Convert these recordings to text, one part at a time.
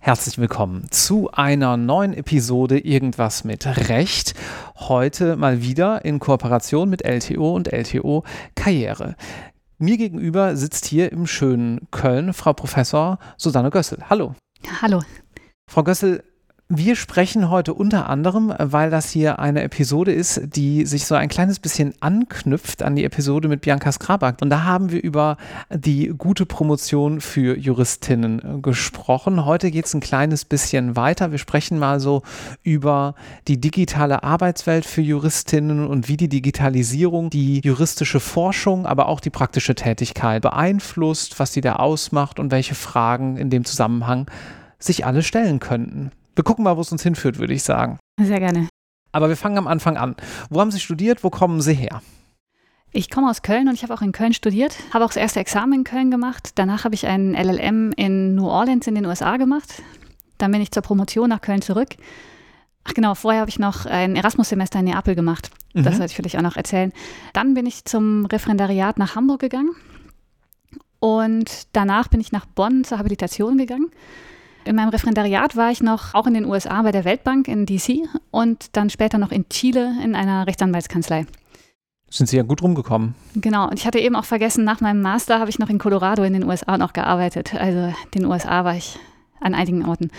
Herzlich willkommen zu einer neuen Episode Irgendwas mit Recht. Heute mal wieder in Kooperation mit LTO und LTO Karriere. Mir gegenüber sitzt hier im schönen Köln Frau Professor Susanne Gössel. Hallo. Hallo. Frau Gössel, wir sprechen heute unter anderem, weil das hier eine Episode ist, die sich so ein kleines bisschen anknüpft an die Episode mit Bianca Skrabak. Und da haben wir über die gute Promotion für Juristinnen gesprochen. Heute geht es ein kleines bisschen weiter. Wir sprechen mal so über die digitale Arbeitswelt für Juristinnen und wie die Digitalisierung die juristische Forschung, aber auch die praktische Tätigkeit beeinflusst, was sie da ausmacht und welche Fragen in dem Zusammenhang sich alle stellen könnten. Wir gucken mal, wo es uns hinführt, würde ich sagen. Sehr gerne. Aber wir fangen am Anfang an. Wo haben Sie studiert? Wo kommen Sie her? Ich komme aus Köln und ich habe auch in Köln studiert, habe auch das erste Examen in Köln gemacht. Danach habe ich einen LLM in New Orleans in den USA gemacht. Dann bin ich zur Promotion nach Köln zurück. Ach genau, vorher habe ich noch ein Erasmus-Semester in Neapel gemacht. Das mhm. sollte ich vielleicht auch noch erzählen. Dann bin ich zum Referendariat nach Hamburg gegangen und danach bin ich nach Bonn zur Habilitation gegangen. In meinem Referendariat war ich noch auch in den USA bei der Weltbank in DC und dann später noch in Chile in einer Rechtsanwaltskanzlei. Sind Sie ja gut rumgekommen. Genau, und ich hatte eben auch vergessen, nach meinem Master habe ich noch in Colorado in den USA noch gearbeitet. Also in den USA war ich an einigen Orten.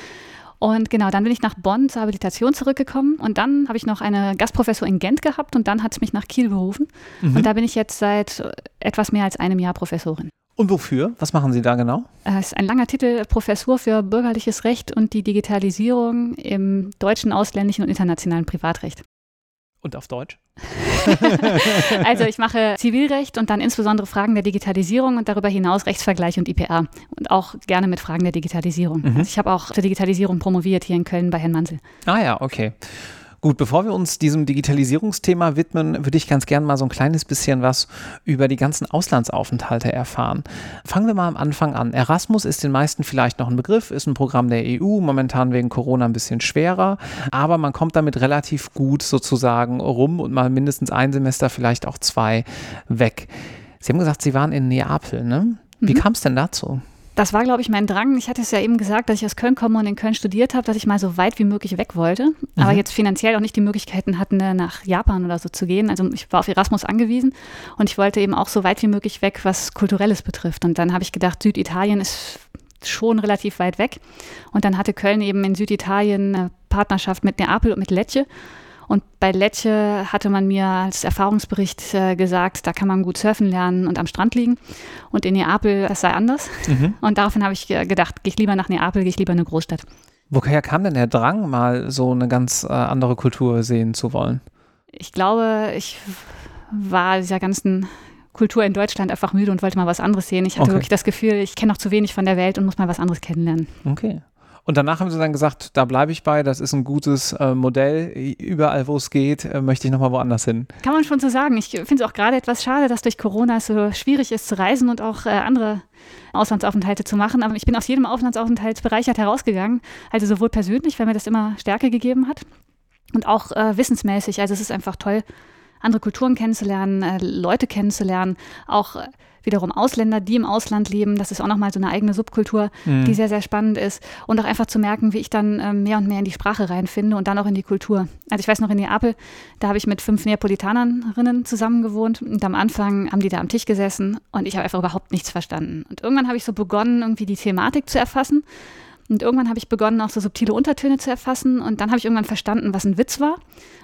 Und genau, dann bin ich nach Bonn zur Habilitation zurückgekommen und dann habe ich noch eine Gastprofessur in Gent gehabt und dann hat es mich nach Kiel berufen. Mhm. Und da bin ich jetzt seit etwas mehr als einem Jahr Professorin. Und wofür? Was machen Sie da genau? Es ist ein langer Titel, Professur für bürgerliches Recht und die Digitalisierung im deutschen, ausländischen und internationalen Privatrecht. Und auf Deutsch? also ich mache Zivilrecht und dann insbesondere Fragen der Digitalisierung und darüber hinaus Rechtsvergleich und IPA und auch gerne mit Fragen der Digitalisierung. Mhm. Also ich habe auch zur Digitalisierung promoviert hier in Köln bei Herrn Mansel. Ah ja, okay. Gut, bevor wir uns diesem Digitalisierungsthema widmen, würde ich ganz gerne mal so ein kleines bisschen was über die ganzen Auslandsaufenthalte erfahren. Fangen wir mal am Anfang an. Erasmus ist den meisten vielleicht noch ein Begriff, ist ein Programm der EU, momentan wegen Corona ein bisschen schwerer, aber man kommt damit relativ gut sozusagen rum und mal mindestens ein Semester, vielleicht auch zwei weg. Sie haben gesagt, Sie waren in Neapel, ne? Wie mhm. kam es denn dazu? Das war, glaube ich, mein Drang. Ich hatte es ja eben gesagt, dass ich aus Köln komme und in Köln studiert habe, dass ich mal so weit wie möglich weg wollte, mhm. aber jetzt finanziell auch nicht die Möglichkeiten hatten, nach Japan oder so zu gehen. Also ich war auf Erasmus angewiesen und ich wollte eben auch so weit wie möglich weg, was Kulturelles betrifft. Und dann habe ich gedacht, Süditalien ist schon relativ weit weg. Und dann hatte Köln eben in Süditalien eine Partnerschaft mit Neapel und mit Lecce. Und bei Lecce hatte man mir als Erfahrungsbericht äh, gesagt, da kann man gut surfen lernen und am Strand liegen. Und in Neapel, das sei anders. Mhm. Und daraufhin habe ich gedacht, gehe ich lieber nach Neapel, gehe ich lieber in eine Großstadt. Woher kam denn der Drang, mal so eine ganz äh, andere Kultur sehen zu wollen? Ich glaube, ich war dieser ganzen Kultur in Deutschland einfach müde und wollte mal was anderes sehen. Ich hatte okay. wirklich das Gefühl, ich kenne noch zu wenig von der Welt und muss mal was anderes kennenlernen. Okay. Und danach haben sie dann gesagt, da bleibe ich bei, das ist ein gutes äh, Modell. Überall, wo es geht, äh, möchte ich nochmal woanders hin. Kann man schon so sagen. Ich finde es auch gerade etwas schade, dass durch Corona es so schwierig ist zu reisen und auch äh, andere Auslandsaufenthalte zu machen. Aber ich bin aus jedem Auslandsaufenthalt bereichert herausgegangen. Also sowohl persönlich, weil mir das immer Stärke gegeben hat, und auch äh, wissensmäßig. Also es ist einfach toll, andere Kulturen kennenzulernen, äh, Leute kennenzulernen, auch äh, wiederum Ausländer, die im Ausland leben. Das ist auch nochmal so eine eigene Subkultur, mhm. die sehr, sehr spannend ist. Und auch einfach zu merken, wie ich dann ähm, mehr und mehr in die Sprache reinfinde und dann auch in die Kultur. Also ich weiß noch in Neapel, da habe ich mit fünf Neapolitanerinnen zusammen gewohnt und am Anfang haben die da am Tisch gesessen und ich habe einfach überhaupt nichts verstanden. Und irgendwann habe ich so begonnen, irgendwie die Thematik zu erfassen und irgendwann habe ich begonnen, auch so subtile Untertöne zu erfassen. Und dann habe ich irgendwann verstanden, was ein Witz war.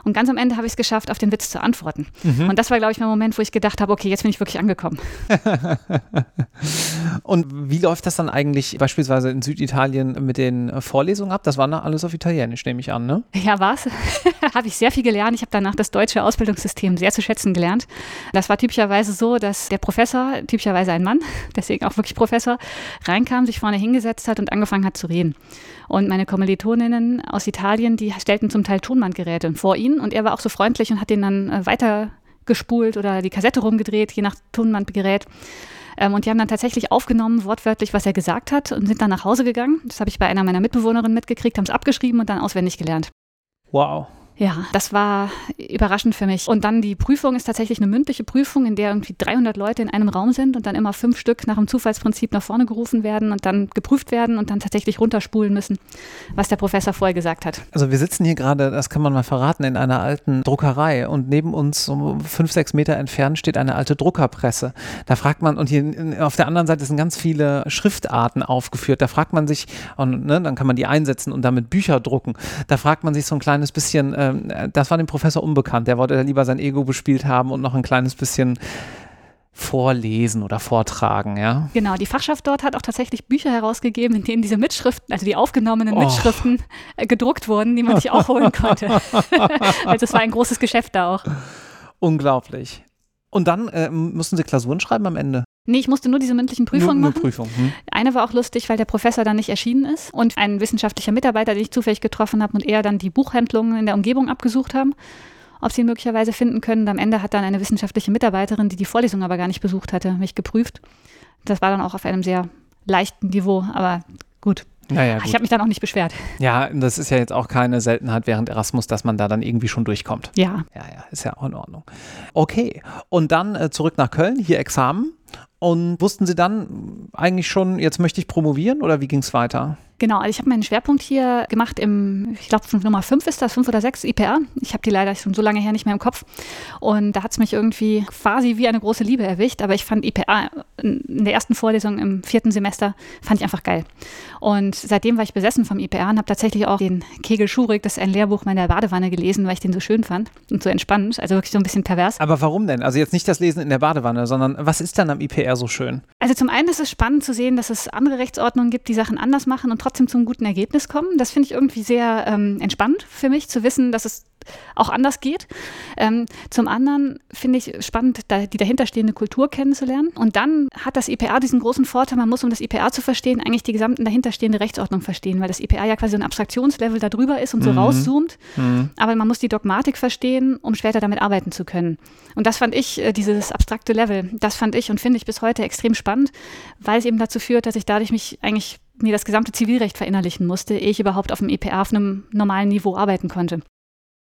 Und ganz am Ende habe ich es geschafft, auf den Witz zu antworten. Mhm. Und das war, glaube ich, mein Moment, wo ich gedacht habe, okay, jetzt bin ich wirklich angekommen. und wie läuft das dann eigentlich beispielsweise in Süditalien mit den Vorlesungen ab? Das war noch alles auf Italienisch, nehme ich an, ne? Ja, war es. habe ich sehr viel gelernt. Ich habe danach das deutsche Ausbildungssystem sehr zu schätzen gelernt. Das war typischerweise so, dass der Professor, typischerweise ein Mann, deswegen auch wirklich Professor, reinkam, sich vorne hingesetzt hat und angefangen hat zu reden. Und meine Kommilitoninnen aus Italien, die stellten zum Teil Tonbandgeräte vor ihn und er war auch so freundlich und hat den dann äh, weitergespult oder die Kassette rumgedreht, je nach Tonbandgerät. Ähm, und die haben dann tatsächlich aufgenommen, wortwörtlich, was er gesagt hat und sind dann nach Hause gegangen. Das habe ich bei einer meiner Mitbewohnerinnen mitgekriegt, haben es abgeschrieben und dann auswendig gelernt. Wow. Ja, das war überraschend für mich. Und dann die Prüfung ist tatsächlich eine mündliche Prüfung, in der irgendwie 300 Leute in einem Raum sind und dann immer fünf Stück nach dem Zufallsprinzip nach vorne gerufen werden und dann geprüft werden und dann tatsächlich runterspulen müssen, was der Professor vorher gesagt hat. Also wir sitzen hier gerade, das kann man mal verraten, in einer alten Druckerei und neben uns so fünf, sechs Meter entfernt steht eine alte Druckerpresse. Da fragt man, und hier auf der anderen Seite sind ganz viele Schriftarten aufgeführt. Da fragt man sich, und ne, dann kann man die einsetzen und damit Bücher drucken. Da fragt man sich so ein kleines bisschen, ähm, das war dem Professor unbekannt. Der wollte lieber sein Ego bespielt haben und noch ein kleines bisschen vorlesen oder vortragen, ja. Genau, die Fachschaft dort hat auch tatsächlich Bücher herausgegeben, in denen diese Mitschriften, also die aufgenommenen oh. Mitschriften äh, gedruckt wurden, die man sich auch holen konnte. also es war ein großes Geschäft da auch. Unglaublich. Und dann äh, mussten Sie Klausuren schreiben am Ende? Nee, ich musste nur diese mündlichen Prüfungen nur, machen. Nur Prüfung. Hm. Eine war auch lustig, weil der Professor dann nicht erschienen ist und ein wissenschaftlicher Mitarbeiter, den ich zufällig getroffen habe und er dann die Buchhandlungen in der Umgebung abgesucht haben, ob sie ihn möglicherweise finden können. Und am Ende hat dann eine wissenschaftliche Mitarbeiterin, die die Vorlesung aber gar nicht besucht hatte, mich geprüft. Das war dann auch auf einem sehr leichten Niveau, aber gut. Naja, ich habe mich dann auch nicht beschwert. Ja, das ist ja jetzt auch keine Seltenheit während Erasmus, dass man da dann irgendwie schon durchkommt. Ja. Ja, ja, ist ja auch in Ordnung. Okay, und dann äh, zurück nach Köln, hier Examen. Und wussten Sie dann eigentlich schon, jetzt möchte ich promovieren oder wie ging es weiter? Genau, also ich habe meinen Schwerpunkt hier gemacht im, ich glaube Nummer 5 ist das, 5 oder 6 IPR. Ich habe die leider schon so lange her nicht mehr im Kopf. Und da hat es mich irgendwie quasi wie eine große Liebe erwischt. Aber ich fand IPR in der ersten Vorlesung im vierten Semester, fand ich einfach geil. Und seitdem war ich besessen vom IPR und habe tatsächlich auch den Kegel Schurig, das ist ein Lehrbuch meiner Badewanne gelesen, weil ich den so schön fand und so entspannend. Also wirklich so ein bisschen pervers. Aber warum denn? Also jetzt nicht das Lesen in der Badewanne, sondern was ist dann am IPR so schön? Also zum einen ist es spannend zu sehen, dass es andere Rechtsordnungen gibt, die Sachen anders machen und trotzdem zum guten Ergebnis kommen. Das finde ich irgendwie sehr ähm, entspannt für mich, zu wissen, dass es auch anders geht. Ähm, zum anderen finde ich spannend, da, die dahinterstehende Kultur kennenzulernen. Und dann hat das IPA diesen großen Vorteil, man muss, um das IPA zu verstehen, eigentlich die gesamte dahinterstehende Rechtsordnung verstehen, weil das IPA ja quasi so ein Abstraktionslevel da drüber ist und so mhm. rauszoomt. Mhm. Aber man muss die Dogmatik verstehen, um später damit arbeiten zu können. Und das fand ich, äh, dieses abstrakte Level, das fand ich und finde ich bis heute extrem spannend, weil es eben dazu führt, dass ich dadurch mich eigentlich mir das gesamte Zivilrecht verinnerlichen musste, ehe ich überhaupt auf dem IPA auf einem normalen Niveau arbeiten konnte.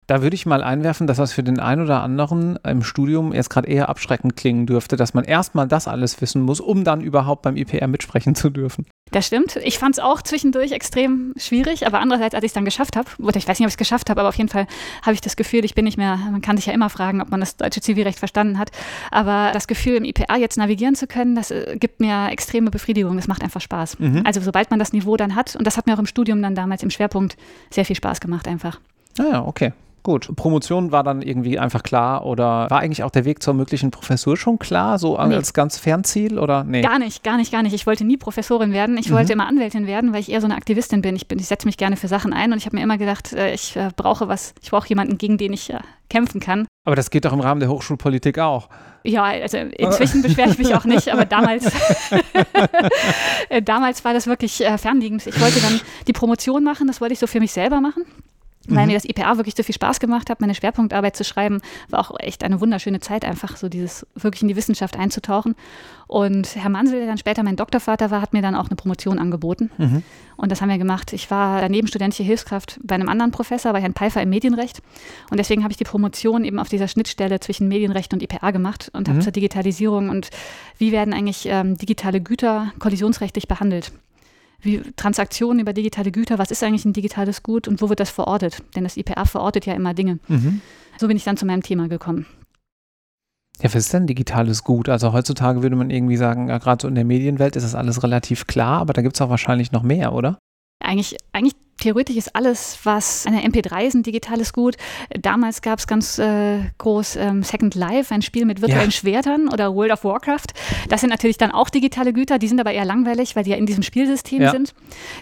Da würde ich mal einwerfen, dass das für den einen oder anderen im Studium erst gerade eher abschreckend klingen dürfte, dass man erstmal das alles wissen muss, um dann überhaupt beim IPR mitsprechen zu dürfen. Das stimmt. Ich fand es auch zwischendurch extrem schwierig, aber andererseits, als ich es dann geschafft habe, oder ich weiß nicht, ob ich es geschafft habe, aber auf jeden Fall habe ich das Gefühl, ich bin nicht mehr, man kann sich ja immer fragen, ob man das deutsche Zivilrecht verstanden hat, aber das Gefühl, im IPA jetzt navigieren zu können, das äh, gibt mir extreme Befriedigung, das macht einfach Spaß. Mhm. Also sobald man das Niveau dann hat, und das hat mir auch im Studium dann damals im Schwerpunkt sehr viel Spaß gemacht einfach. Ah ja, okay. Gut. Promotion war dann irgendwie einfach klar oder war eigentlich auch der Weg zur möglichen Professur schon klar, so nee. als ganz Fernziel oder nee? Gar nicht, gar nicht, gar nicht. Ich wollte nie Professorin werden. Ich mhm. wollte immer Anwältin werden, weil ich eher so eine Aktivistin bin. Ich, bin, ich setze mich gerne für Sachen ein und ich habe mir immer gedacht, äh, ich äh, brauche was, ich brauche jemanden, gegen den ich äh, kämpfen kann. Aber das geht doch im Rahmen der Hochschulpolitik auch. Ja, also inzwischen beschwere ich mich auch nicht, aber damals, damals war das wirklich fernliegend. Ich wollte dann die Promotion machen, das wollte ich so für mich selber machen weil mhm. mir das IPA wirklich so viel Spaß gemacht hat, meine Schwerpunktarbeit zu schreiben, war auch echt eine wunderschöne Zeit, einfach so dieses wirklich in die Wissenschaft einzutauchen. Und Herr Mansel, der dann später mein Doktorvater war, hat mir dann auch eine Promotion angeboten. Mhm. Und das haben wir gemacht. Ich war daneben studentische Hilfskraft bei einem anderen Professor, bei Herrn Pfeiffer im Medienrecht. Und deswegen habe ich die Promotion eben auf dieser Schnittstelle zwischen Medienrecht und IPA gemacht und mhm. habe zur Digitalisierung und wie werden eigentlich ähm, digitale Güter kollisionsrechtlich behandelt wie Transaktionen über digitale Güter, was ist eigentlich ein digitales Gut und wo wird das verortet? Denn das IPA verortet ja immer Dinge. Mhm. So bin ich dann zu meinem Thema gekommen. Ja, was ist denn digitales Gut? Also heutzutage würde man irgendwie sagen, ja, gerade so in der Medienwelt ist das alles relativ klar, aber da gibt es auch wahrscheinlich noch mehr, oder? Eigentlich, eigentlich theoretisch ist alles, was eine MP3 ist, ein digitales Gut. Damals gab es ganz äh, groß ähm, Second Life, ein Spiel mit virtuellen ja. Schwertern oder World of Warcraft. Das sind natürlich dann auch digitale Güter, die sind aber eher langweilig, weil die ja in diesem Spielsystem ja. sind.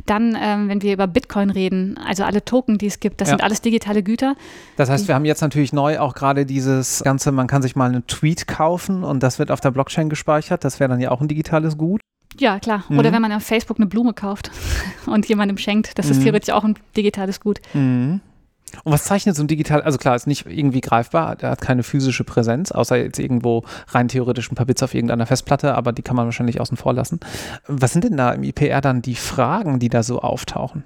Dann, ähm, wenn wir über Bitcoin reden, also alle Token, die es gibt, das ja. sind alles digitale Güter. Das heißt, wir haben jetzt natürlich neu auch gerade dieses Ganze, man kann sich mal einen Tweet kaufen und das wird auf der Blockchain gespeichert. Das wäre dann ja auch ein digitales Gut. Ja, klar. Mhm. Oder wenn man auf Facebook eine Blume kauft und jemandem schenkt, das ist mhm. theoretisch auch ein digitales Gut. Mhm. Und was zeichnet so ein digital, also klar, ist nicht irgendwie greifbar, der hat keine physische Präsenz, außer jetzt irgendwo rein theoretisch ein paar Bits auf irgendeiner Festplatte, aber die kann man wahrscheinlich außen vor lassen. Was sind denn da im IPR dann die Fragen, die da so auftauchen?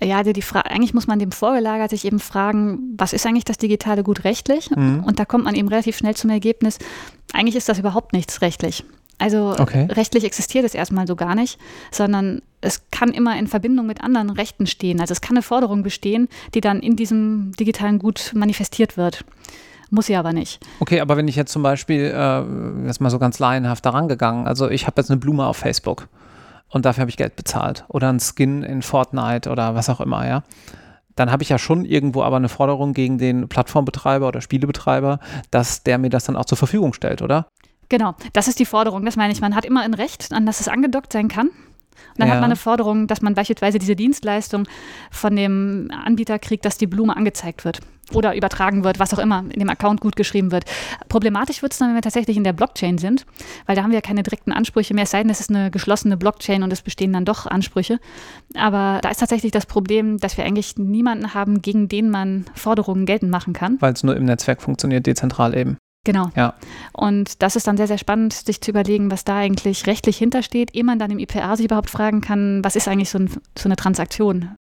Ja, die, die eigentlich muss man dem vorgelagert sich eben fragen, was ist eigentlich das digitale Gut rechtlich? Mhm. Und da kommt man eben relativ schnell zum Ergebnis, eigentlich ist das überhaupt nichts rechtlich. Also okay. rechtlich existiert es erstmal so gar nicht, sondern es kann immer in Verbindung mit anderen Rechten stehen. Also es kann eine Forderung bestehen, die dann in diesem digitalen Gut manifestiert wird. Muss sie aber nicht. Okay, aber wenn ich jetzt zum Beispiel, äh, jetzt mal so ganz laienhaft daran gegangen, also ich habe jetzt eine Blume auf Facebook und dafür habe ich Geld bezahlt oder ein Skin in Fortnite oder was auch immer, ja. Dann habe ich ja schon irgendwo aber eine Forderung gegen den Plattformbetreiber oder Spielebetreiber, dass der mir das dann auch zur Verfügung stellt, oder? Genau, das ist die Forderung. Das meine ich. Man hat immer ein Recht, an das es angedockt sein kann. Und dann ja. hat man eine Forderung, dass man beispielsweise diese Dienstleistung von dem Anbieter kriegt, dass die Blume angezeigt wird oder übertragen wird, was auch immer in dem Account gut geschrieben wird. Problematisch wird es dann, wenn wir tatsächlich in der Blockchain sind, weil da haben wir ja keine direkten Ansprüche mehr, es sei denn, es ist eine geschlossene Blockchain und es bestehen dann doch Ansprüche. Aber da ist tatsächlich das Problem, dass wir eigentlich niemanden haben, gegen den man Forderungen geltend machen kann. Weil es nur im Netzwerk funktioniert, dezentral eben. Genau. Ja. Und das ist dann sehr, sehr spannend, sich zu überlegen, was da eigentlich rechtlich hintersteht, ehe man dann im IPA sich überhaupt fragen kann, was ist eigentlich so, ein, so eine Transaktion?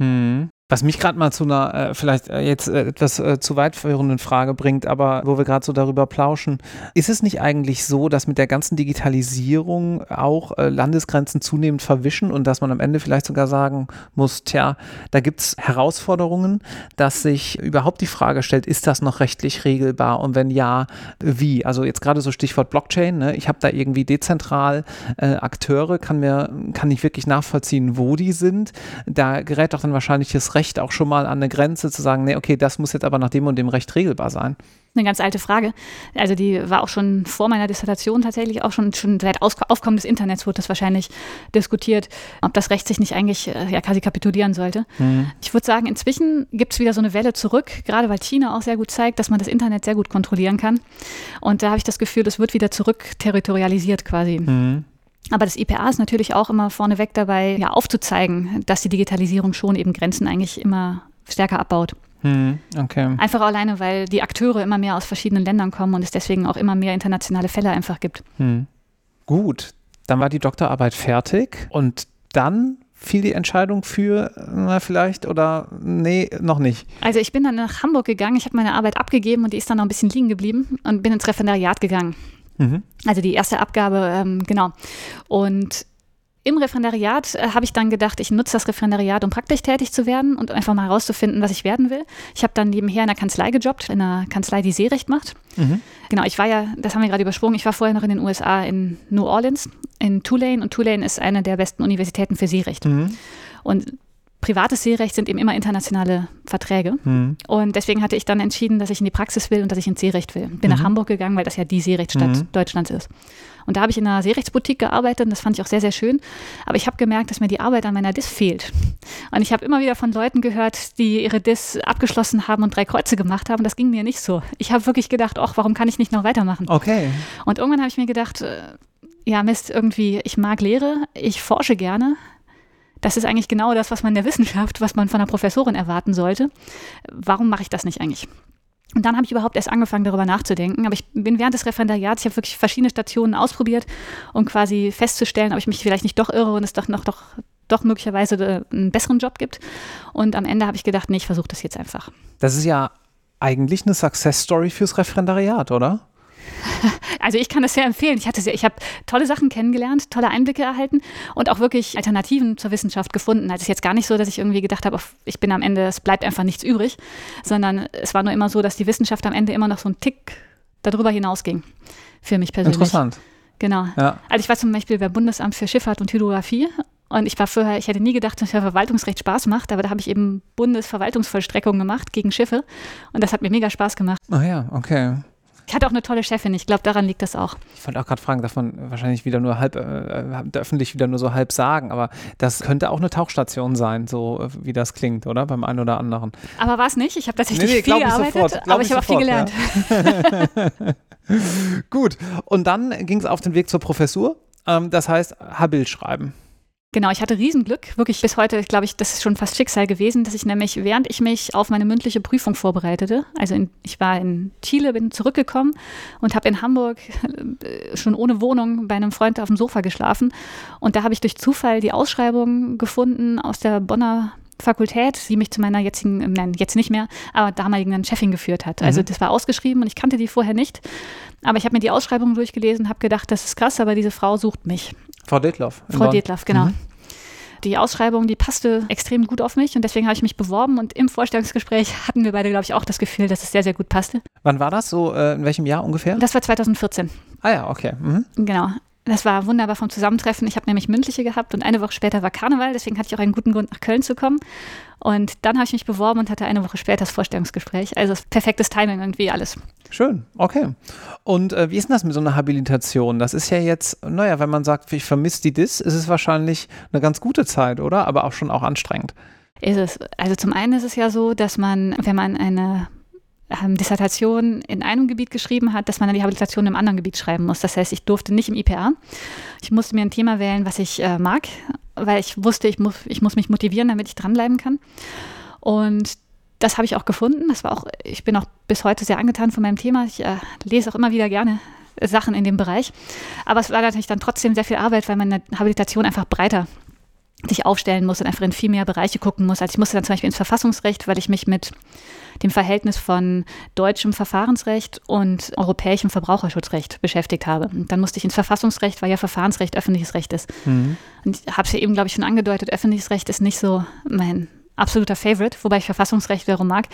Hm. Was mich gerade mal zu einer äh, vielleicht äh, jetzt äh, etwas äh, zu weit führenden Frage bringt, aber wo wir gerade so darüber plauschen, ist es nicht eigentlich so, dass mit der ganzen Digitalisierung auch äh, Landesgrenzen zunehmend verwischen und dass man am Ende vielleicht sogar sagen muss, tja, da gibt es Herausforderungen, dass sich überhaupt die Frage stellt, ist das noch rechtlich regelbar und wenn ja, wie? Also jetzt gerade so Stichwort Blockchain, ne? ich habe da irgendwie dezentral Akteure, kann mir, kann ich wirklich nachvollziehen, wo die sind. Da gerät doch dann wahrscheinlich das Recht Recht auch schon mal an eine Grenze zu sagen, nee, okay, das muss jetzt aber nach dem und dem Recht regelbar sein? Eine ganz alte Frage. Also die war auch schon vor meiner Dissertation tatsächlich auch schon, schon seit Aufkommen des Internets wurde das wahrscheinlich diskutiert, ob das Recht sich nicht eigentlich äh, ja quasi kapitulieren sollte. Mhm. Ich würde sagen, inzwischen gibt es wieder so eine Welle zurück, gerade weil China auch sehr gut zeigt, dass man das Internet sehr gut kontrollieren kann. Und da habe ich das Gefühl, es wird wieder zurück territorialisiert quasi. Mhm. Aber das IPA ist natürlich auch immer vorneweg dabei, ja, aufzuzeigen, dass die Digitalisierung schon eben Grenzen eigentlich immer stärker abbaut. Hm, okay. Einfach alleine, weil die Akteure immer mehr aus verschiedenen Ländern kommen und es deswegen auch immer mehr internationale Fälle einfach gibt. Hm. Gut, dann war die Doktorarbeit fertig und dann fiel die Entscheidung für, na, vielleicht oder nee, noch nicht? Also ich bin dann nach Hamburg gegangen, ich habe meine Arbeit abgegeben und die ist dann noch ein bisschen liegen geblieben und bin ins Referendariat gegangen. Mhm. Also die erste Abgabe, ähm, genau. Und im Referendariat äh, habe ich dann gedacht, ich nutze das Referendariat, um praktisch tätig zu werden und einfach mal herauszufinden, was ich werden will. Ich habe dann nebenher in einer Kanzlei gejobbt, in einer Kanzlei, die Seerecht macht. Mhm. Genau, ich war ja, das haben wir gerade übersprungen, ich war vorher noch in den USA in New Orleans, in Tulane und Tulane ist eine der besten Universitäten für Seerecht. Mhm. Und privates Seerecht sind eben immer internationale Verträge. Mhm. Und deswegen hatte ich dann entschieden, dass ich in die Praxis will und dass ich ins Seerecht will. Bin mhm. nach Hamburg gegangen, weil das ja die Seerechtsstadt mhm. Deutschlands ist. Und da habe ich in einer Seerechtsboutique gearbeitet und das fand ich auch sehr, sehr schön. Aber ich habe gemerkt, dass mir die Arbeit an meiner DIS fehlt. Und ich habe immer wieder von Leuten gehört, die ihre DIS abgeschlossen haben und drei Kreuze gemacht haben. Das ging mir nicht so. Ich habe wirklich gedacht, ach, warum kann ich nicht noch weitermachen? Okay. Und irgendwann habe ich mir gedacht, äh, ja, Mist, irgendwie, ich mag Lehre, ich forsche gerne, das ist eigentlich genau das, was man in der Wissenschaft, was man von einer Professorin erwarten sollte. Warum mache ich das nicht eigentlich? Und dann habe ich überhaupt erst angefangen, darüber nachzudenken. Aber ich bin während des Referendariats, ich habe wirklich verschiedene Stationen ausprobiert, um quasi festzustellen, ob ich mich vielleicht nicht doch irre und es doch noch doch, doch möglicherweise äh, einen besseren Job gibt. Und am Ende habe ich gedacht, nee, ich versuche das jetzt einfach. Das ist ja eigentlich eine Success Story fürs Referendariat, oder? Also ich kann das sehr empfehlen. Ich hatte sehr, ich habe tolle Sachen kennengelernt, tolle Einblicke erhalten und auch wirklich Alternativen zur Wissenschaft gefunden. Also es ist jetzt gar nicht so, dass ich irgendwie gedacht habe, ich bin am Ende, es bleibt einfach nichts übrig, sondern es war nur immer so, dass die Wissenschaft am Ende immer noch so ein Tick darüber hinausging. Für mich persönlich. Interessant. Genau. Ja. Also ich war zum Beispiel beim Bundesamt für Schifffahrt und Hydrographie und ich war vorher, ich hätte nie gedacht, dass mir Verwaltungsrecht Spaß macht, aber da habe ich eben Bundesverwaltungsvollstreckung gemacht gegen Schiffe und das hat mir mega Spaß gemacht. Ah ja, okay. Ich hatte auch eine tolle Chefin, ich glaube, daran liegt das auch. Ich wollte auch gerade fragen, darf man wahrscheinlich wieder nur halb, äh, äh, öffentlich wieder nur so halb sagen, aber das könnte auch eine Tauchstation sein, so äh, wie das klingt, oder? Beim einen oder anderen. Aber war es nicht, ich habe tatsächlich nee, nee, viel gearbeitet, sofort, aber ich, ich habe auch viel gelernt. Ja. Gut, und dann ging es auf den Weg zur Professur, ähm, das heißt Habil schreiben. Genau, ich hatte Riesenglück, wirklich bis heute, glaube ich, das ist schon fast Schicksal gewesen, dass ich nämlich, während ich mich auf meine mündliche Prüfung vorbereitete, also in, ich war in Chile, bin zurückgekommen und habe in Hamburg äh, schon ohne Wohnung bei einem Freund auf dem Sofa geschlafen und da habe ich durch Zufall die Ausschreibung gefunden aus der Bonner Fakultät, die mich zu meiner jetzigen, nein, jetzt nicht mehr, aber damaligen Chefin geführt hat. Also mhm. das war ausgeschrieben und ich kannte die vorher nicht. Aber ich habe mir die Ausschreibung durchgelesen, habe gedacht, das ist krass, aber diese Frau sucht mich. Frau Detloff. Frau Detloff, genau. Mhm. Die Ausschreibung, die passte extrem gut auf mich und deswegen habe ich mich beworben und im Vorstellungsgespräch hatten wir beide, glaube ich, auch das Gefühl, dass es sehr, sehr gut passte. Wann war das so? Äh, in welchem Jahr ungefähr? Das war 2014. Ah ja, okay. Mhm. Genau. Das war wunderbar vom Zusammentreffen. Ich habe nämlich mündliche gehabt und eine Woche später war Karneval, deswegen hatte ich auch einen guten Grund, nach Köln zu kommen. Und dann habe ich mich beworben und hatte eine Woche später das Vorstellungsgespräch. Also perfektes Timing irgendwie alles. Schön, okay. Und äh, wie ist denn das mit so einer Habilitation? Das ist ja jetzt, naja, wenn man sagt, ich vermisse die DIS, ist es wahrscheinlich eine ganz gute Zeit, oder? Aber auch schon auch anstrengend. Ist es. Also zum einen ist es ja so, dass man, wenn man eine ähm, Dissertation in einem Gebiet geschrieben hat, dass man dann die Habilitation im anderen Gebiet schreiben muss. Das heißt, ich durfte nicht im IPA. Ich musste mir ein Thema wählen, was ich äh, mag, weil ich wusste, ich muss, ich muss mich motivieren, damit ich dranbleiben kann. Und das habe ich auch gefunden. Das war auch, ich bin auch bis heute sehr angetan von meinem Thema. Ich äh, lese auch immer wieder gerne Sachen in dem Bereich. Aber es war natürlich dann trotzdem sehr viel Arbeit, weil meine Habilitation einfach breiter sich aufstellen muss und einfach in viel mehr Bereiche gucken muss. Also ich musste dann zum Beispiel ins Verfassungsrecht, weil ich mich mit dem Verhältnis von deutschem Verfahrensrecht und europäischem Verbraucherschutzrecht beschäftigt habe. Und dann musste ich ins Verfassungsrecht, weil ja Verfahrensrecht öffentliches Recht ist. Mhm. Und ich habe es ja eben, glaube ich, schon angedeutet, öffentliches Recht ist nicht so mein absoluter Favorite, wobei ich Verfassungsrecht wiederum mag.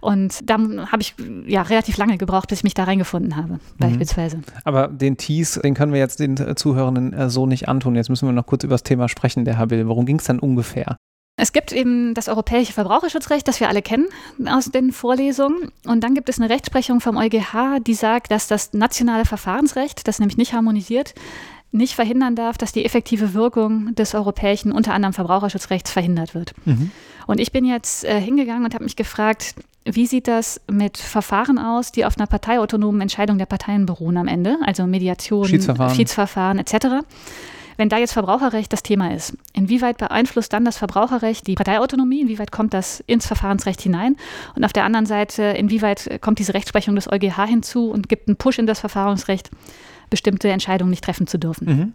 Und da habe ich ja relativ lange gebraucht, bis ich mich da reingefunden habe, mhm. beispielsweise. Aber den Tease, den können wir jetzt den Zuhörenden äh, so nicht antun. Jetzt müssen wir noch kurz über das Thema sprechen, der Herr Bill. Worum ging es dann ungefähr? Es gibt eben das europäische Verbraucherschutzrecht, das wir alle kennen aus den Vorlesungen. Und dann gibt es eine Rechtsprechung vom EuGH, die sagt, dass das nationale Verfahrensrecht, das nämlich nicht harmonisiert, nicht verhindern darf, dass die effektive Wirkung des europäischen, unter anderem Verbraucherschutzrechts, verhindert wird. Mhm. Und ich bin jetzt äh, hingegangen und habe mich gefragt, wie sieht das mit Verfahren aus, die auf einer parteiautonomen Entscheidung der Parteien beruhen am Ende, also Mediation, Schiedsverfahren, Schiedsverfahren etc. Wenn da jetzt Verbraucherrecht das Thema ist, inwieweit beeinflusst dann das Verbraucherrecht die Parteiautonomie? Inwieweit kommt das ins Verfahrensrecht hinein? Und auf der anderen Seite, inwieweit kommt diese Rechtsprechung des EuGH hinzu und gibt einen Push in das Verfahrensrecht, bestimmte Entscheidungen nicht treffen zu dürfen? Mhm.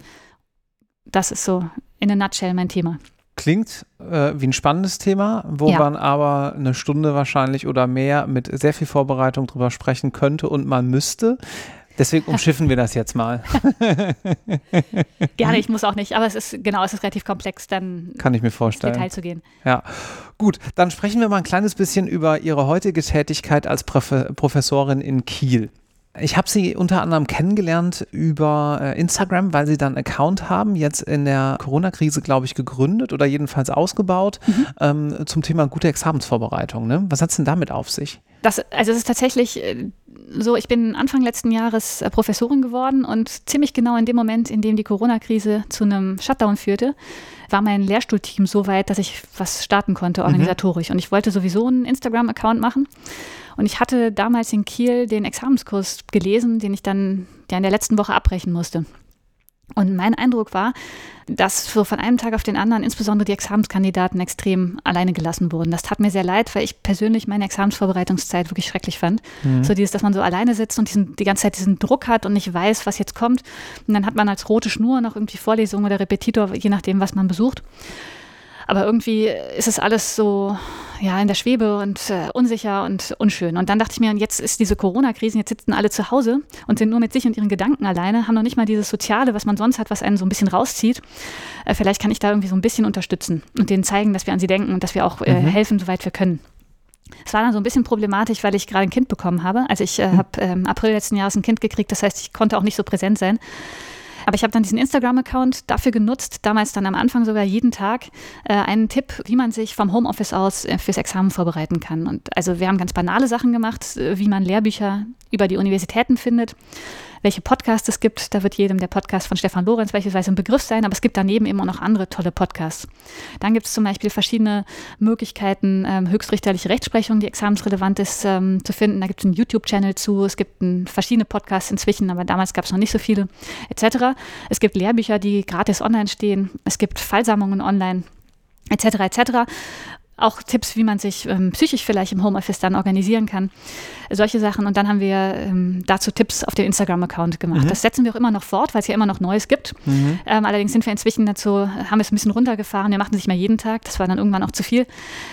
Das ist so in a nutshell mein Thema. Klingt äh, wie ein spannendes Thema, wo ja. man aber eine Stunde wahrscheinlich oder mehr mit sehr viel Vorbereitung drüber sprechen könnte und man müsste. Deswegen umschiffen wir das jetzt mal. Gerne, ich muss auch nicht, aber es ist genau, es ist relativ komplex, dann kann ich mir vorstellen. Ins Detail zu gehen. Ja, gut, dann sprechen wir mal ein kleines bisschen über Ihre heutige Tätigkeit als Prof Professorin in Kiel. Ich habe sie unter anderem kennengelernt über äh, Instagram, weil sie dann einen Account haben, jetzt in der Corona-Krise, glaube ich, gegründet oder jedenfalls ausgebaut mhm. ähm, zum Thema gute Examensvorbereitung. Ne? Was hat es denn damit auf sich? Das, also es ist tatsächlich äh, so, ich bin Anfang letzten Jahres äh, Professorin geworden und ziemlich genau in dem Moment, in dem die Corona-Krise zu einem Shutdown führte, war mein Lehrstuhlteam so weit, dass ich was starten konnte mhm. organisatorisch. Mhm. Und ich wollte sowieso einen Instagram-Account machen. Und ich hatte damals in Kiel den Examenskurs gelesen, den ich dann ja in der letzten Woche abbrechen musste. Und mein Eindruck war, dass so von einem Tag auf den anderen insbesondere die Examenskandidaten extrem alleine gelassen wurden. Das tat mir sehr leid, weil ich persönlich meine Examensvorbereitungszeit wirklich schrecklich fand. Mhm. So dieses, dass man so alleine sitzt und diesen, die ganze Zeit diesen Druck hat und nicht weiß, was jetzt kommt. Und dann hat man als rote Schnur noch irgendwie Vorlesungen oder Repetitor, je nachdem, was man besucht. Aber irgendwie ist es alles so ja, in der Schwebe und äh, unsicher und unschön. Und dann dachte ich mir, jetzt ist diese Corona-Krise, jetzt sitzen alle zu Hause und sind nur mit sich und ihren Gedanken alleine, haben noch nicht mal dieses Soziale, was man sonst hat, was einen so ein bisschen rauszieht. Äh, vielleicht kann ich da irgendwie so ein bisschen unterstützen und denen zeigen, dass wir an sie denken und dass wir auch äh, mhm. helfen, soweit wir können. Es war dann so ein bisschen problematisch, weil ich gerade ein Kind bekommen habe. Also ich äh, mhm. habe im ähm, April letzten Jahres ein Kind gekriegt, das heißt, ich konnte auch nicht so präsent sein. Aber ich habe dann diesen Instagram-Account dafür genutzt, damals dann am Anfang sogar jeden Tag äh, einen Tipp, wie man sich vom Homeoffice aus äh, fürs Examen vorbereiten kann. Und also wir haben ganz banale Sachen gemacht, äh, wie man Lehrbücher über die Universitäten findet welche Podcasts es gibt. Da wird jedem der Podcast von Stefan Lorenz beispielsweise ein Begriff sein, aber es gibt daneben immer noch andere tolle Podcasts. Dann gibt es zum Beispiel verschiedene Möglichkeiten, ähm, höchstrichterliche Rechtsprechung, die examensrelevant ist, ähm, zu finden. Da gibt es einen YouTube-Channel zu, es gibt ein, verschiedene Podcasts inzwischen, aber damals gab es noch nicht so viele, etc. Es gibt Lehrbücher, die gratis online stehen. Es gibt Fallsammlungen online, etc. etc. auch Tipps, wie man sich ähm, psychisch vielleicht im Homeoffice dann organisieren kann. Solche Sachen. Und dann haben wir ähm, dazu Tipps auf dem Instagram-Account gemacht. Mhm. Das setzen wir auch immer noch fort, weil es ja immer noch Neues gibt. Mhm. Ähm, allerdings sind wir inzwischen dazu, haben wir es ein bisschen runtergefahren. Wir machen es nicht mehr jeden Tag. Das war dann irgendwann auch zu viel.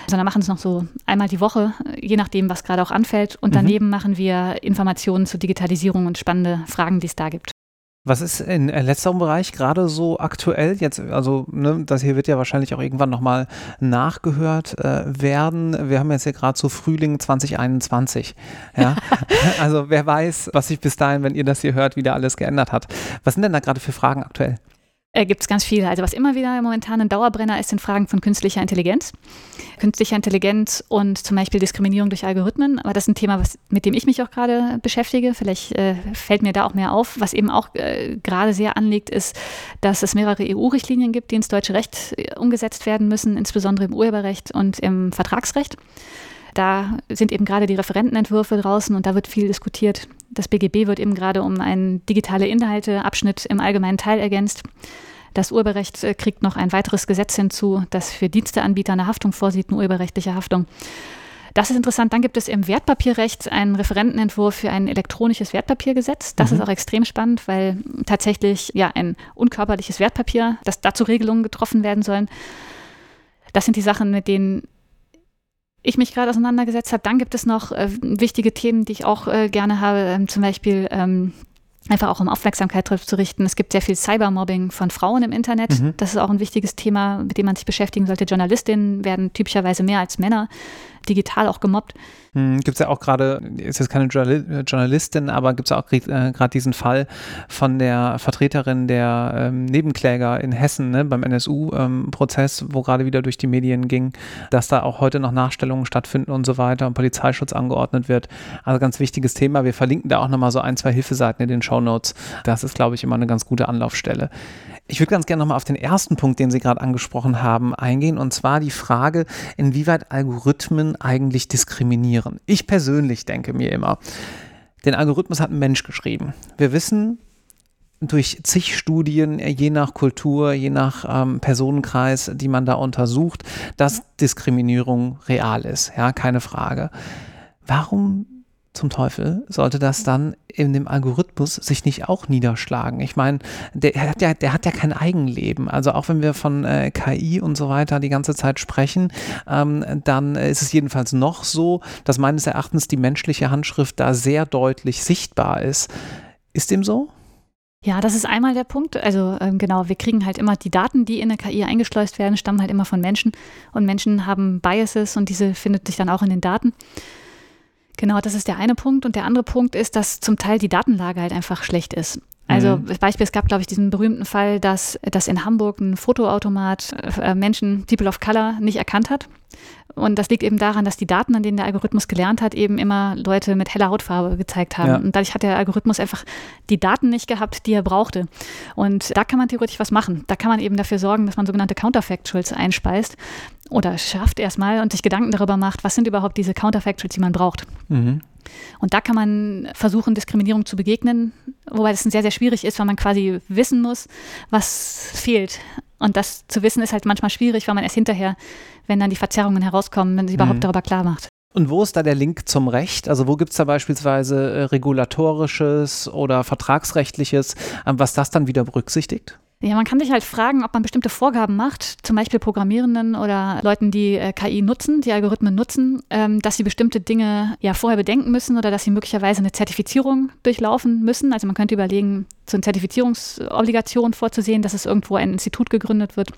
Sondern machen es noch so einmal die Woche, je nachdem, was gerade auch anfällt. Und mhm. daneben mhm. machen wir Informationen zur Digitalisierung und spannende Fragen, die es da gibt. Was ist in äh, letzterem Bereich gerade so aktuell? Jetzt, also ne, das hier wird ja wahrscheinlich auch irgendwann nochmal nachgehört äh, werden. Wir haben jetzt hier gerade so Frühling 2021. Ja? also wer weiß, was sich bis dahin, wenn ihr das hier hört, wieder alles geändert hat. Was sind denn da gerade für Fragen aktuell? Äh, gibt es ganz viele. Also was immer wieder momentan ein Dauerbrenner ist, sind Fragen von künstlicher Intelligenz. Künstlicher Intelligenz und zum Beispiel Diskriminierung durch Algorithmen. Aber das ist ein Thema, was, mit dem ich mich auch gerade beschäftige. Vielleicht äh, fällt mir da auch mehr auf. Was eben auch äh, gerade sehr anliegt, ist, dass es mehrere EU-Richtlinien gibt, die ins deutsche Recht äh, umgesetzt werden müssen, insbesondere im Urheberrecht und im Vertragsrecht. Da sind eben gerade die Referentenentwürfe draußen und da wird viel diskutiert. Das BGB wird eben gerade um einen digitale Inhalteabschnitt im allgemeinen Teil ergänzt. Das Urheberrecht äh, kriegt noch ein weiteres Gesetz hinzu, das für Diensteanbieter eine Haftung vorsieht, eine urheberrechtliche Haftung. Das ist interessant. Dann gibt es im Wertpapierrecht einen Referentenentwurf für ein elektronisches Wertpapiergesetz. Das mhm. ist auch extrem spannend, weil tatsächlich ja ein unkörperliches Wertpapier, dass dazu Regelungen getroffen werden sollen. Das sind die Sachen, mit denen ich mich gerade auseinandergesetzt habe. Dann gibt es noch äh, wichtige Themen, die ich auch äh, gerne habe, ähm, zum Beispiel ähm, einfach auch um Aufmerksamkeit drauf zu richten. Es gibt sehr viel Cybermobbing von Frauen im Internet. Mhm. Das ist auch ein wichtiges Thema, mit dem man sich beschäftigen sollte. Journalistinnen werden typischerweise mehr als Männer digital auch gemobbt. Hm, gibt es ja auch gerade, ist jetzt keine Journalistin, aber gibt es auch äh, gerade diesen Fall von der Vertreterin der ähm, Nebenkläger in Hessen ne, beim NSU-Prozess, ähm, wo gerade wieder durch die Medien ging, dass da auch heute noch Nachstellungen stattfinden und so weiter und Polizeischutz angeordnet wird. Also ganz wichtiges Thema. Wir verlinken da auch nochmal so ein, zwei Hilfeseiten in den Show Notes. Das ist, glaube ich, immer eine ganz gute Anlaufstelle. Ich würde ganz gerne nochmal auf den ersten Punkt, den Sie gerade angesprochen haben, eingehen, und zwar die Frage, inwieweit Algorithmen eigentlich diskriminieren. Ich persönlich denke mir immer, den Algorithmus hat ein Mensch geschrieben. Wir wissen, durch zig Studien, je nach Kultur, je nach ähm, Personenkreis, die man da untersucht, dass Diskriminierung real ist. Ja, keine Frage. Warum zum Teufel sollte das dann in dem Algorithmus sich nicht auch niederschlagen? Ich meine, der hat ja, der hat ja kein Eigenleben. Also auch wenn wir von äh, KI und so weiter die ganze Zeit sprechen, ähm, dann ist es jedenfalls noch so, dass meines Erachtens die menschliche Handschrift da sehr deutlich sichtbar ist. Ist dem so? Ja, das ist einmal der Punkt. Also ähm, genau, wir kriegen halt immer die Daten, die in eine KI eingeschleust werden, stammen halt immer von Menschen und Menschen haben Biases und diese findet sich dann auch in den Daten. Genau, das ist der eine Punkt. Und der andere Punkt ist, dass zum Teil die Datenlage halt einfach schlecht ist. Also mhm. Beispiel, es gab, glaube ich, diesen berühmten Fall, dass, dass in Hamburg ein Fotoautomat äh, Menschen, People of Color, nicht erkannt hat. Und das liegt eben daran, dass die Daten, an denen der Algorithmus gelernt hat, eben immer Leute mit heller Hautfarbe gezeigt haben. Ja. Und dadurch hat der Algorithmus einfach die Daten nicht gehabt, die er brauchte. Und da kann man theoretisch was machen. Da kann man eben dafür sorgen, dass man sogenannte Counterfactuals einspeist oder schafft erstmal und sich Gedanken darüber macht, was sind überhaupt diese Counterfactuals, die man braucht. Mhm. Und da kann man versuchen, Diskriminierung zu begegnen, wobei das sehr, sehr schwierig ist, weil man quasi wissen muss, was fehlt. Und das zu wissen ist halt manchmal schwierig, weil man erst hinterher, wenn dann die Verzerrungen herauskommen, wenn sich überhaupt mhm. darüber klar macht. Und wo ist da der Link zum Recht? Also wo gibt es da beispielsweise äh, regulatorisches oder vertragsrechtliches, äh, was das dann wieder berücksichtigt? Ja, man kann sich halt fragen, ob man bestimmte Vorgaben macht, zum Beispiel Programmierenden oder Leuten, die äh, KI nutzen, die Algorithmen nutzen, ähm, dass sie bestimmte Dinge ja vorher bedenken müssen oder dass sie möglicherweise eine Zertifizierung durchlaufen müssen. Also man könnte überlegen, so eine Zertifizierungsobligation vorzusehen, dass es irgendwo ein Institut gegründet wird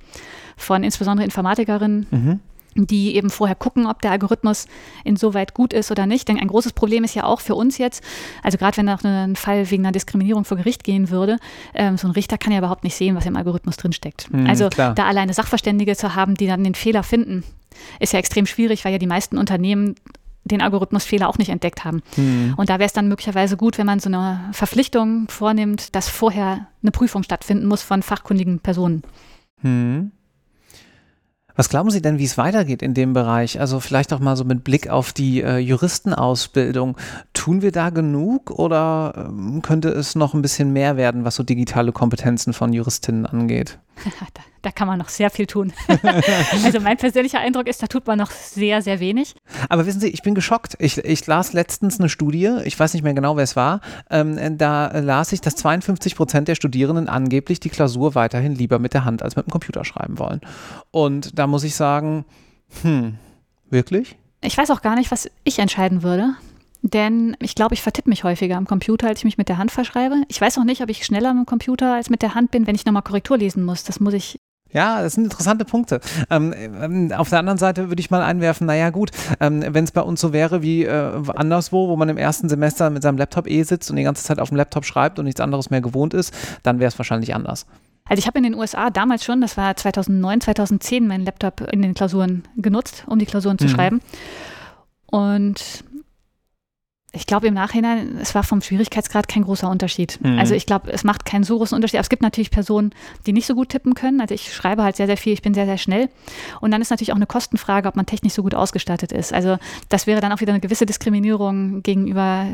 von insbesondere Informatikerinnen. Mhm die eben vorher gucken, ob der Algorithmus insoweit gut ist oder nicht. Denn ein großes Problem ist ja auch für uns jetzt, also gerade wenn noch ein Fall wegen einer Diskriminierung vor Gericht gehen würde, ähm, so ein Richter kann ja überhaupt nicht sehen, was im Algorithmus drinsteckt. Mhm, also klar. da alleine Sachverständige zu haben, die dann den Fehler finden, ist ja extrem schwierig, weil ja die meisten Unternehmen den Algorithmusfehler auch nicht entdeckt haben. Mhm. Und da wäre es dann möglicherweise gut, wenn man so eine Verpflichtung vornimmt, dass vorher eine Prüfung stattfinden muss von fachkundigen Personen. Mhm. Was glauben Sie denn, wie es weitergeht in dem Bereich? Also vielleicht auch mal so mit Blick auf die äh, Juristenausbildung. Tun wir da genug oder ähm, könnte es noch ein bisschen mehr werden, was so digitale Kompetenzen von Juristinnen angeht? da, da, kann man noch sehr viel tun. also mein persönlicher Eindruck ist, da tut man noch sehr, sehr wenig. Aber wissen Sie, ich bin geschockt. Ich, ich las letztens eine Studie, ich weiß nicht mehr genau, wer es war, ähm, da las ich, dass 52 Prozent der Studierenden angeblich die Klausur weiterhin lieber mit der Hand als mit dem Computer schreiben wollen. Und da muss ich sagen, hm, wirklich? Ich weiß auch gar nicht, was ich entscheiden würde. Denn ich glaube, ich vertippe mich häufiger am Computer, als ich mich mit der Hand verschreibe. Ich weiß auch nicht, ob ich schneller am Computer als mit der Hand bin, wenn ich nochmal Korrektur lesen muss. Das muss ich ja, das sind interessante Punkte. Ähm, ähm, auf der anderen Seite würde ich mal einwerfen, naja gut, ähm, wenn es bei uns so wäre wie äh, anderswo, wo man im ersten Semester mit seinem Laptop eh sitzt und die ganze Zeit auf dem Laptop schreibt und nichts anderes mehr gewohnt ist, dann wäre es wahrscheinlich anders. Also ich habe in den USA damals schon, das war 2009, 2010, meinen Laptop in den Klausuren genutzt, um die Klausuren zu mhm. schreiben. Und ich glaube im Nachhinein, es war vom Schwierigkeitsgrad kein großer Unterschied. Mhm. Also ich glaube, es macht keinen so großen Unterschied. Aber es gibt natürlich Personen, die nicht so gut tippen können. Also ich schreibe halt sehr, sehr viel, ich bin sehr, sehr schnell. Und dann ist natürlich auch eine Kostenfrage, ob man technisch so gut ausgestattet ist. Also das wäre dann auch wieder eine gewisse Diskriminierung gegenüber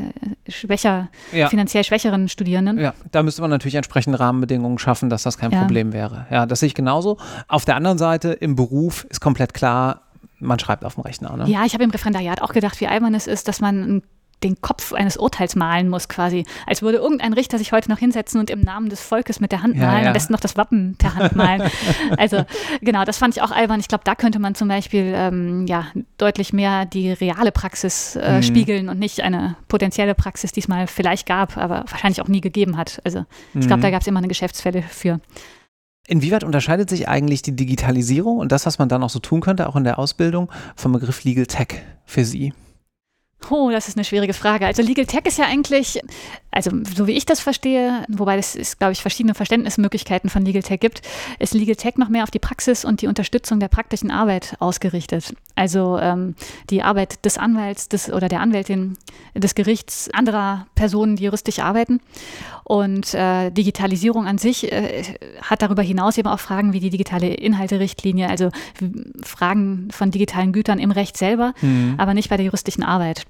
schwächer, ja. finanziell schwächeren Studierenden. Ja, da müsste man natürlich entsprechende Rahmenbedingungen schaffen, dass das kein ja. Problem wäre. Ja, das sehe ich genauso. Auf der anderen Seite, im Beruf ist komplett klar, man schreibt auf dem Rechner. Ne? Ja, ich habe im Referendariat auch gedacht, wie albern es ist, dass man ein den Kopf eines Urteils malen muss, quasi. Als würde irgendein Richter sich heute noch hinsetzen und im Namen des Volkes mit der Hand malen, ja, ja. am besten noch das Wappen per Hand malen. also genau, das fand ich auch albern. Ich glaube, da könnte man zum Beispiel ähm, ja, deutlich mehr die reale Praxis äh, mhm. spiegeln und nicht eine potenzielle Praxis, die es mal vielleicht gab, aber wahrscheinlich auch nie gegeben hat. Also ich glaube, mhm. da gab es immer eine Geschäftsfälle für. Inwieweit unterscheidet sich eigentlich die Digitalisierung und das, was man da noch so tun könnte, auch in der Ausbildung, vom Begriff Legal Tech für Sie? Oh, das ist eine schwierige Frage. Also Legal Tech ist ja eigentlich, also so wie ich das verstehe, wobei es, glaube ich, verschiedene Verständnismöglichkeiten von Legal Tech gibt, ist Legal Tech noch mehr auf die Praxis und die Unterstützung der praktischen Arbeit ausgerichtet. Also ähm, die Arbeit des Anwalts des, oder der Anwältin des Gerichts, anderer Personen, die juristisch arbeiten. Und äh, Digitalisierung an sich äh, hat darüber hinaus eben auch Fragen wie die digitale Inhalterichtlinie, also Fragen von digitalen Gütern im Recht selber, mhm. aber nicht bei der juristischen Arbeit.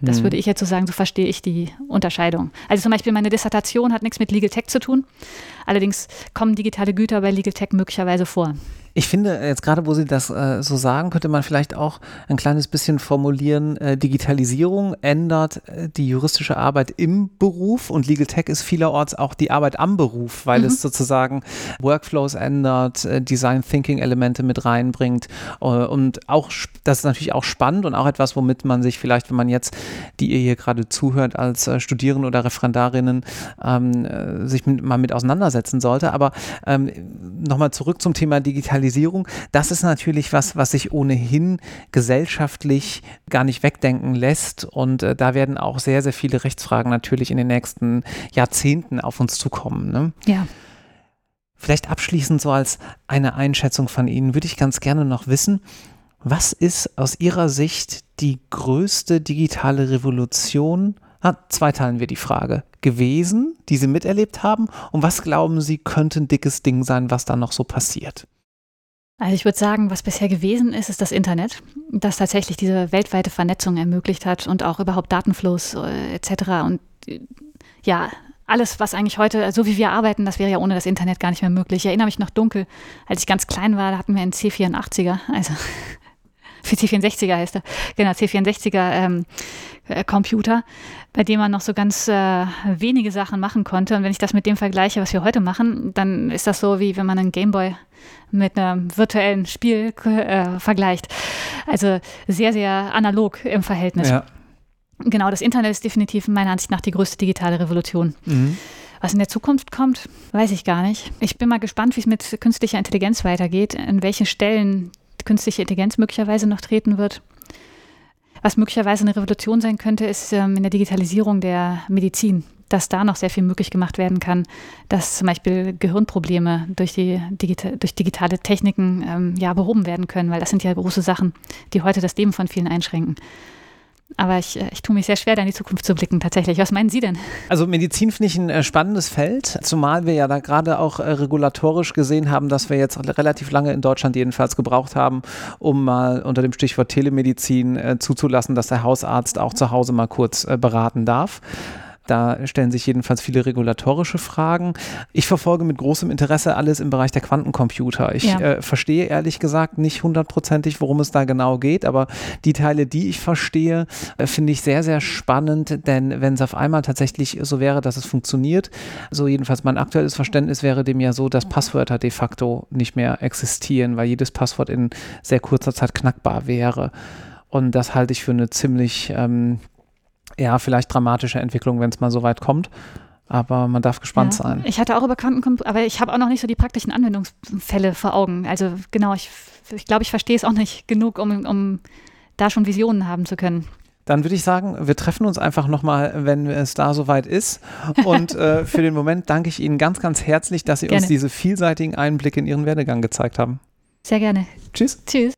Das mhm. würde ich jetzt so sagen, so verstehe ich die Unterscheidung. Also zum Beispiel meine Dissertation hat nichts mit Legal Tech zu tun. Allerdings kommen digitale Güter bei Legal Tech möglicherweise vor. Ich finde, jetzt gerade, wo Sie das äh, so sagen, könnte man vielleicht auch ein kleines bisschen formulieren, äh, Digitalisierung ändert äh, die juristische Arbeit im Beruf und Legal Tech ist vielerorts auch die Arbeit am Beruf, weil mhm. es sozusagen Workflows ändert, äh, Design Thinking Elemente mit reinbringt äh, und auch, das ist natürlich auch spannend und auch etwas, womit man sich vielleicht, wenn man jetzt, die ihr hier gerade zuhört, als äh, Studierende oder Referendarinnen ähm, sich mit, mal mit auseinandersetzen sollte. Aber ähm, nochmal zurück zum Thema Digitalisierung. Digitalisierung, das ist natürlich was, was sich ohnehin gesellschaftlich gar nicht wegdenken lässt. Und äh, da werden auch sehr, sehr viele Rechtsfragen natürlich in den nächsten Jahrzehnten auf uns zukommen. Ne? Ja. Vielleicht abschließend so als eine Einschätzung von Ihnen würde ich ganz gerne noch wissen, was ist aus Ihrer Sicht die größte digitale Revolution? Ah, zwei teilen wir die Frage. Gewesen, die Sie miterlebt haben? Und was glauben Sie, könnte ein dickes Ding sein, was da noch so passiert? Also ich würde sagen, was bisher gewesen ist, ist das Internet, das tatsächlich diese weltweite Vernetzung ermöglicht hat und auch überhaupt Datenflows äh, etc. Und äh, ja, alles, was eigentlich heute, so wie wir arbeiten, das wäre ja ohne das Internet gar nicht mehr möglich. Ich erinnere mich noch dunkel, als ich ganz klein war, da hatten wir einen C84er, also C64er heißt er, genau, C64er ähm, äh, Computer, bei dem man noch so ganz äh, wenige Sachen machen konnte. Und wenn ich das mit dem vergleiche, was wir heute machen, dann ist das so, wie wenn man einen Gameboy mit einem virtuellen Spiel äh, vergleicht. Also sehr, sehr analog im Verhältnis. Ja. Genau, das Internet ist definitiv meiner Ansicht nach die größte digitale Revolution. Mhm. Was in der Zukunft kommt, weiß ich gar nicht. Ich bin mal gespannt, wie es mit künstlicher Intelligenz weitergeht, an welche Stellen künstliche Intelligenz möglicherweise noch treten wird. Was möglicherweise eine Revolution sein könnte, ist ähm, in der Digitalisierung der Medizin dass da noch sehr viel möglich gemacht werden kann, dass zum Beispiel Gehirnprobleme durch, die Digita durch digitale Techniken ähm, ja, behoben werden können, weil das sind ja große Sachen, die heute das Leben von vielen einschränken. Aber ich, äh, ich tue mich sehr schwer, da in die Zukunft zu blicken, tatsächlich. Was meinen Sie denn? Also Medizin finde ich ein äh, spannendes Feld, zumal wir ja da gerade auch äh, regulatorisch gesehen haben, dass wir jetzt relativ lange in Deutschland jedenfalls gebraucht haben, um mal unter dem Stichwort Telemedizin zuzulassen, dass der Hausarzt auch zu Hause mal kurz beraten darf. Da stellen sich jedenfalls viele regulatorische Fragen. Ich verfolge mit großem Interesse alles im Bereich der Quantencomputer. Ich ja. äh, verstehe ehrlich gesagt nicht hundertprozentig, worum es da genau geht, aber die Teile, die ich verstehe, äh, finde ich sehr, sehr spannend, denn wenn es auf einmal tatsächlich so wäre, dass es funktioniert, so jedenfalls mein aktuelles Verständnis wäre dem ja so, dass Passwörter de facto nicht mehr existieren, weil jedes Passwort in sehr kurzer Zeit knackbar wäre. Und das halte ich für eine ziemlich ähm, ja, vielleicht dramatische Entwicklung, wenn es mal so weit kommt. Aber man darf gespannt ja. sein. Ich hatte auch über Quantencomputer, aber ich habe auch noch nicht so die praktischen Anwendungsfälle vor Augen. Also genau, ich, ich glaube, ich verstehe es auch nicht genug, um, um da schon Visionen haben zu können. Dann würde ich sagen, wir treffen uns einfach nochmal, wenn es da soweit ist. Und äh, für den Moment danke ich Ihnen ganz, ganz herzlich, dass Sie gerne. uns diese vielseitigen Einblicke in Ihren Werdegang gezeigt haben. Sehr gerne. Tschüss. Tschüss.